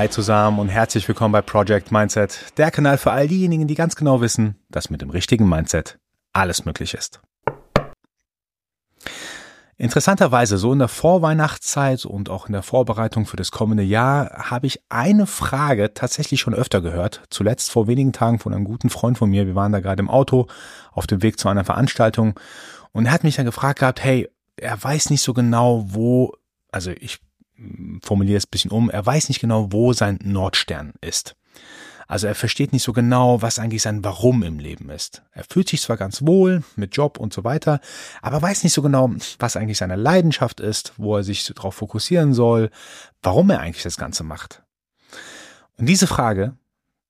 Hi zusammen und herzlich willkommen bei Project Mindset, der Kanal für all diejenigen, die ganz genau wissen, dass mit dem richtigen Mindset alles möglich ist. Interessanterweise, so in der Vorweihnachtszeit und auch in der Vorbereitung für das kommende Jahr habe ich eine Frage tatsächlich schon öfter gehört. Zuletzt vor wenigen Tagen von einem guten Freund von mir. Wir waren da gerade im Auto auf dem Weg zu einer Veranstaltung und er hat mich dann gefragt gehabt, hey, er weiß nicht so genau, wo, also ich formuliere es ein bisschen um, er weiß nicht genau, wo sein Nordstern ist. Also er versteht nicht so genau, was eigentlich sein Warum im Leben ist. Er fühlt sich zwar ganz wohl mit Job und so weiter, aber weiß nicht so genau, was eigentlich seine Leidenschaft ist, wo er sich darauf fokussieren soll, warum er eigentlich das Ganze macht. Und diese Frage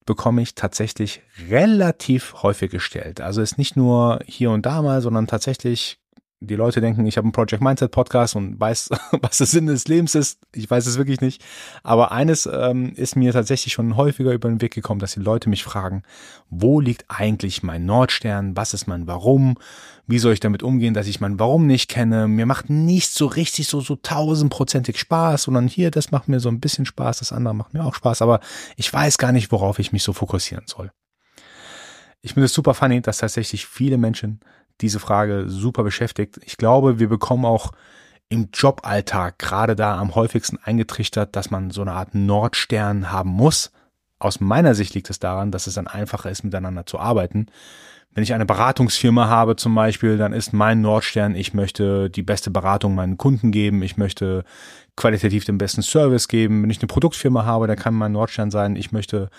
bekomme ich tatsächlich relativ häufig gestellt. Also ist nicht nur hier und da mal, sondern tatsächlich die Leute denken, ich habe einen Project Mindset Podcast und weiß, was der Sinn des Lebens ist. Ich weiß es wirklich nicht. Aber eines ähm, ist mir tatsächlich schon häufiger über den Weg gekommen, dass die Leute mich fragen, wo liegt eigentlich mein Nordstern? Was ist mein Warum? Wie soll ich damit umgehen, dass ich mein Warum nicht kenne? Mir macht nicht so richtig so, so tausendprozentig Spaß, sondern hier, das macht mir so ein bisschen Spaß, das andere macht mir auch Spaß, aber ich weiß gar nicht, worauf ich mich so fokussieren soll. Ich finde es super funny, dass tatsächlich viele Menschen diese Frage super beschäftigt. Ich glaube, wir bekommen auch im Joballtag gerade da am häufigsten eingetrichtert, dass man so eine Art Nordstern haben muss. Aus meiner Sicht liegt es daran, dass es dann einfacher ist, miteinander zu arbeiten. Wenn ich eine Beratungsfirma habe zum Beispiel, dann ist mein Nordstern, ich möchte die beste Beratung meinen Kunden geben, ich möchte qualitativ den besten Service geben. Wenn ich eine Produktfirma habe, dann kann mein Nordstern sein, ich möchte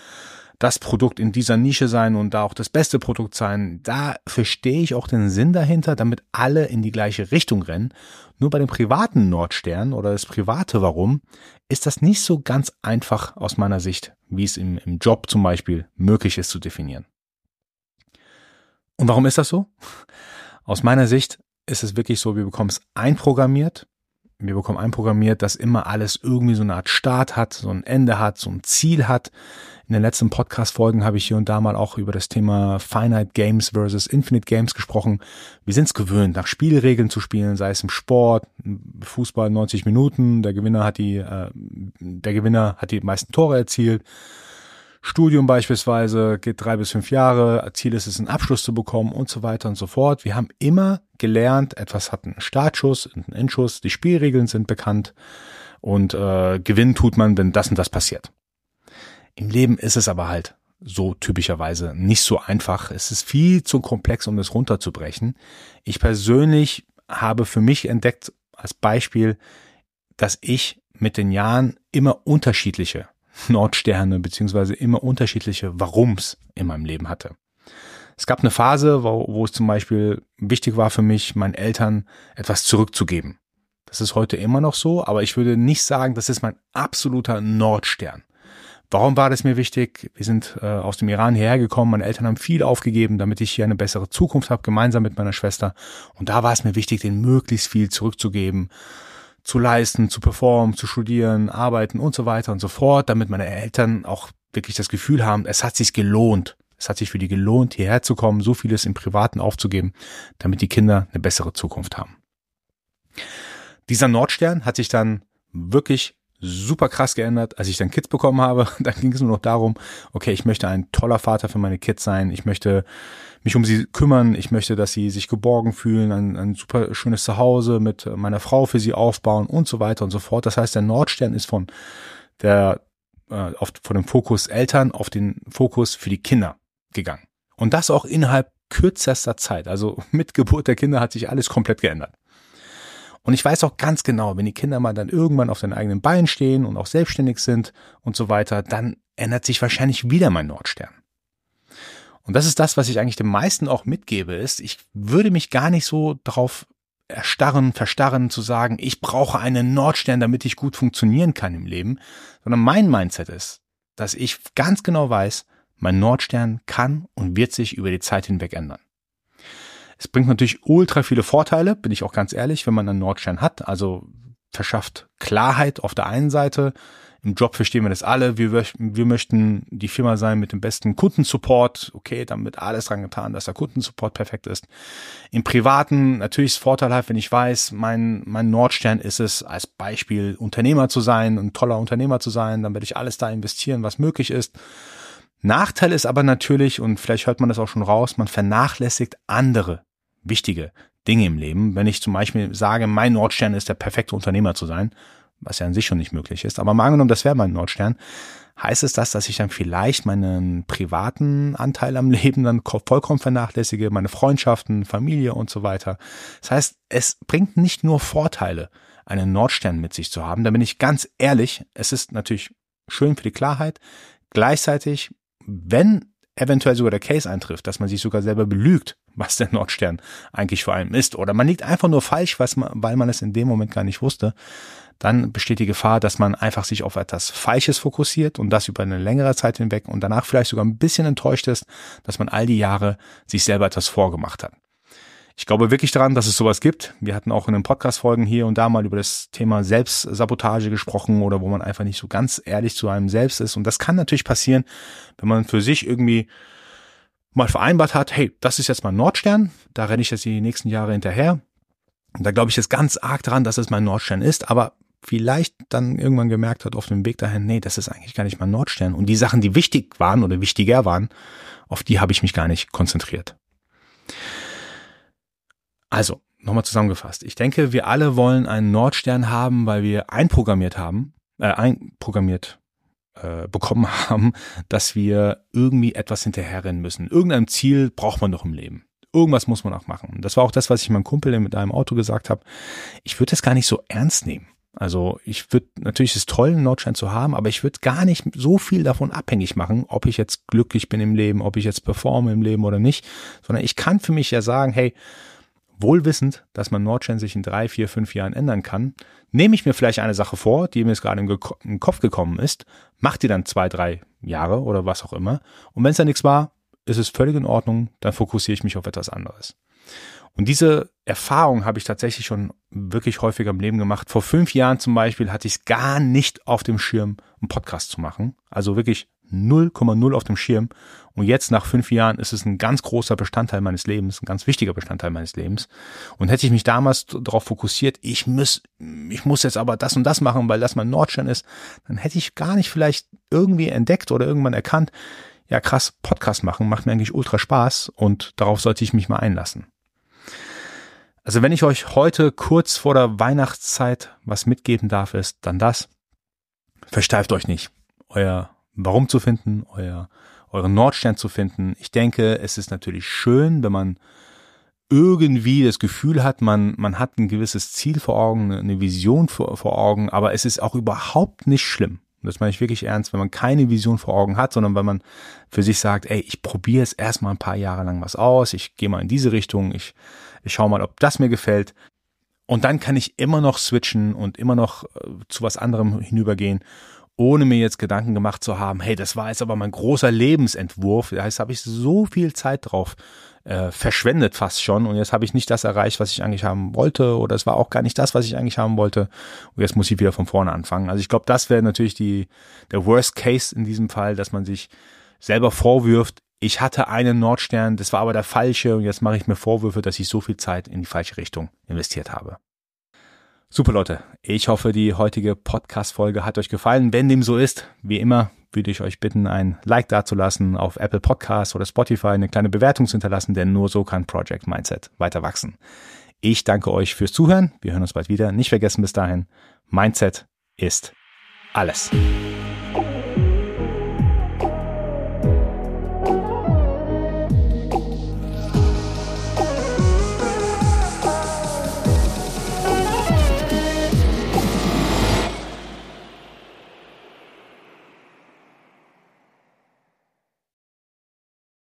das Produkt in dieser Nische sein und da auch das beste Produkt sein. Da verstehe ich auch den Sinn dahinter, damit alle in die gleiche Richtung rennen. Nur bei dem privaten Nordstern oder das private Warum ist das nicht so ganz einfach aus meiner Sicht, wie es im, im Job zum Beispiel möglich ist zu definieren. Und warum ist das so? Aus meiner Sicht ist es wirklich so, wir bekommen es einprogrammiert. Wir bekommen einprogrammiert, dass immer alles irgendwie so eine Art Start hat, so ein Ende hat, so ein Ziel hat. In den letzten Podcast-Folgen habe ich hier und da mal auch über das Thema Finite Games versus Infinite Games gesprochen. Wir sind es gewöhnt, nach Spielregeln zu spielen, sei es im Sport, Fußball 90 Minuten, der Gewinner hat die, äh, der Gewinner hat die meisten Tore erzielt. Studium beispielsweise geht drei bis fünf Jahre, Ziel ist es, einen Abschluss zu bekommen und so weiter und so fort. Wir haben immer gelernt, etwas hat einen Startschuss, einen Endschuss, die Spielregeln sind bekannt und äh, gewinnen tut man, wenn das und das passiert. Im Leben ist es aber halt so typischerweise nicht so einfach. Es ist viel zu komplex, um es runterzubrechen. Ich persönlich habe für mich entdeckt als Beispiel, dass ich mit den Jahren immer unterschiedliche Nordsterne beziehungsweise immer unterschiedliche Warums in meinem Leben hatte. Es gab eine Phase, wo, wo es zum Beispiel wichtig war für mich, meinen Eltern etwas zurückzugeben. Das ist heute immer noch so, aber ich würde nicht sagen, das ist mein absoluter Nordstern. Warum war das mir wichtig? Wir sind äh, aus dem Iran hierher gekommen, meine Eltern haben viel aufgegeben, damit ich hier eine bessere Zukunft habe, gemeinsam mit meiner Schwester. Und da war es mir wichtig, den möglichst viel zurückzugeben, zu leisten, zu performen, zu studieren, arbeiten und so weiter und so fort, damit meine Eltern auch wirklich das Gefühl haben, es hat sich gelohnt. Es hat sich für die gelohnt, hierher zu kommen, so vieles im Privaten aufzugeben, damit die Kinder eine bessere Zukunft haben. Dieser Nordstern hat sich dann wirklich super krass geändert, als ich dann Kids bekommen habe. Dann ging es nur noch darum, okay, ich möchte ein toller Vater für meine Kids sein. Ich möchte mich um sie kümmern. Ich möchte, dass sie sich geborgen fühlen, ein, ein super schönes Zuhause mit meiner Frau für sie aufbauen und so weiter und so fort. Das heißt, der Nordstern ist von der äh, auf, von dem Fokus Eltern auf den Fokus für die Kinder gegangen. Und das auch innerhalb kürzester Zeit. Also mit Geburt der Kinder hat sich alles komplett geändert. Und ich weiß auch ganz genau, wenn die Kinder mal dann irgendwann auf den eigenen Beinen stehen und auch selbstständig sind und so weiter, dann ändert sich wahrscheinlich wieder mein Nordstern. Und das ist das, was ich eigentlich den meisten auch mitgebe, ist, ich würde mich gar nicht so darauf erstarren, verstarren, zu sagen, ich brauche einen Nordstern, damit ich gut funktionieren kann im Leben, sondern mein Mindset ist, dass ich ganz genau weiß, mein Nordstern kann und wird sich über die Zeit hinweg ändern. Es bringt natürlich ultra viele Vorteile, bin ich auch ganz ehrlich, wenn man einen Nordstern hat. Also verschafft Klarheit auf der einen Seite. Im Job verstehen wir das alle. Wir, wir möchten die Firma sein mit dem besten Kundensupport. Okay, dann wird alles dran getan, dass der Kundensupport perfekt ist. Im Privaten natürlich ist vorteilhaft, wenn ich weiß, mein, mein Nordstern ist es, als Beispiel Unternehmer zu sein, ein toller Unternehmer zu sein. Dann werde ich alles da investieren, was möglich ist. Nachteil ist aber natürlich, und vielleicht hört man das auch schon raus, man vernachlässigt andere wichtige Dinge im Leben. Wenn ich zum Beispiel sage, mein Nordstern ist der perfekte Unternehmer zu sein, was ja an sich schon nicht möglich ist, aber mal angenommen, das wäre mein Nordstern, heißt es das, dass ich dann vielleicht meinen privaten Anteil am Leben dann vollkommen vernachlässige, meine Freundschaften, Familie und so weiter. Das heißt, es bringt nicht nur Vorteile, einen Nordstern mit sich zu haben. Da bin ich ganz ehrlich, es ist natürlich schön für die Klarheit. Gleichzeitig, wenn eventuell sogar der Case eintrifft, dass man sich sogar selber belügt, was der Nordstern eigentlich vor allem ist, oder man liegt einfach nur falsch, man, weil man es in dem Moment gar nicht wusste, dann besteht die Gefahr, dass man einfach sich auf etwas Falsches fokussiert und das über eine längere Zeit hinweg und danach vielleicht sogar ein bisschen enttäuscht ist, dass man all die Jahre sich selber etwas vorgemacht hat. Ich glaube wirklich daran, dass es sowas gibt. Wir hatten auch in den Podcast-Folgen hier und da mal über das Thema Selbstsabotage gesprochen oder wo man einfach nicht so ganz ehrlich zu einem selbst ist. Und das kann natürlich passieren, wenn man für sich irgendwie mal vereinbart hat, hey, das ist jetzt mein Nordstern, da renne ich jetzt die nächsten Jahre hinterher. Und da glaube ich jetzt ganz arg dran, dass es mein Nordstern ist, aber vielleicht dann irgendwann gemerkt hat auf dem Weg dahin, nee, das ist eigentlich gar nicht mein Nordstern. Und die Sachen, die wichtig waren oder wichtiger waren, auf die habe ich mich gar nicht konzentriert. Also, nochmal zusammengefasst. Ich denke, wir alle wollen einen Nordstern haben, weil wir einprogrammiert haben, äh, einprogrammiert äh, bekommen haben, dass wir irgendwie etwas hinterherrennen müssen. Irgendein Ziel braucht man doch im Leben. Irgendwas muss man auch machen. Das war auch das, was ich meinem Kumpel mit einem Auto gesagt habe. Ich würde das gar nicht so ernst nehmen. Also ich würde natürlich ist toll, einen Nordstern zu haben, aber ich würde gar nicht so viel davon abhängig machen, ob ich jetzt glücklich bin im Leben, ob ich jetzt performe im Leben oder nicht, sondern ich kann für mich ja sagen, hey, wohlwissend, dass man Nordstern sich in drei, vier, fünf Jahren ändern kann, nehme ich mir vielleicht eine Sache vor, die mir jetzt gerade in den Kopf gekommen ist, mach die dann zwei, drei Jahre oder was auch immer. Und wenn es dann nichts war, ist es völlig in Ordnung, dann fokussiere ich mich auf etwas anderes. Und diese Erfahrung habe ich tatsächlich schon wirklich häufiger im Leben gemacht. Vor fünf Jahren zum Beispiel hatte ich es gar nicht auf dem Schirm, einen Podcast zu machen. Also wirklich 0,0 auf dem Schirm. Und jetzt nach fünf Jahren ist es ein ganz großer Bestandteil meines Lebens, ein ganz wichtiger Bestandteil meines Lebens. Und hätte ich mich damals darauf fokussiert, ich muss, ich muss jetzt aber das und das machen, weil das mein Nordstern ist, dann hätte ich gar nicht vielleicht irgendwie entdeckt oder irgendwann erkannt, ja krass, Podcast machen macht mir eigentlich ultra Spaß und darauf sollte ich mich mal einlassen. Also wenn ich euch heute kurz vor der Weihnachtszeit was mitgeben darf, ist dann das. Versteift euch nicht. Euer Warum zu finden, euer, euren Nordstern zu finden. Ich denke, es ist natürlich schön, wenn man irgendwie das Gefühl hat, man, man hat ein gewisses Ziel vor Augen, eine Vision vor, vor Augen, aber es ist auch überhaupt nicht schlimm. Das meine ich wirklich ernst, wenn man keine Vision vor Augen hat, sondern wenn man für sich sagt, ey, ich probiere es erstmal ein paar Jahre lang was aus, ich gehe mal in diese Richtung, ich, ich schaue mal, ob das mir gefällt. Und dann kann ich immer noch switchen und immer noch äh, zu was anderem hinübergehen ohne mir jetzt Gedanken gemacht zu haben, hey, das war jetzt aber mein großer Lebensentwurf. Das heißt, habe ich so viel Zeit drauf äh, verschwendet fast schon und jetzt habe ich nicht das erreicht, was ich eigentlich haben wollte oder es war auch gar nicht das, was ich eigentlich haben wollte und jetzt muss ich wieder von vorne anfangen. Also ich glaube, das wäre natürlich die der Worst Case in diesem Fall, dass man sich selber vorwirft, ich hatte einen Nordstern, das war aber der falsche und jetzt mache ich mir Vorwürfe, dass ich so viel Zeit in die falsche Richtung investiert habe. Super Leute, ich hoffe, die heutige Podcast-Folge hat euch gefallen. Wenn dem so ist, wie immer, würde ich euch bitten, ein Like dazulassen, auf Apple Podcasts oder Spotify eine kleine Bewertung zu hinterlassen, denn nur so kann Project Mindset weiter wachsen. Ich danke euch fürs Zuhören. Wir hören uns bald wieder. Nicht vergessen bis dahin, Mindset ist alles.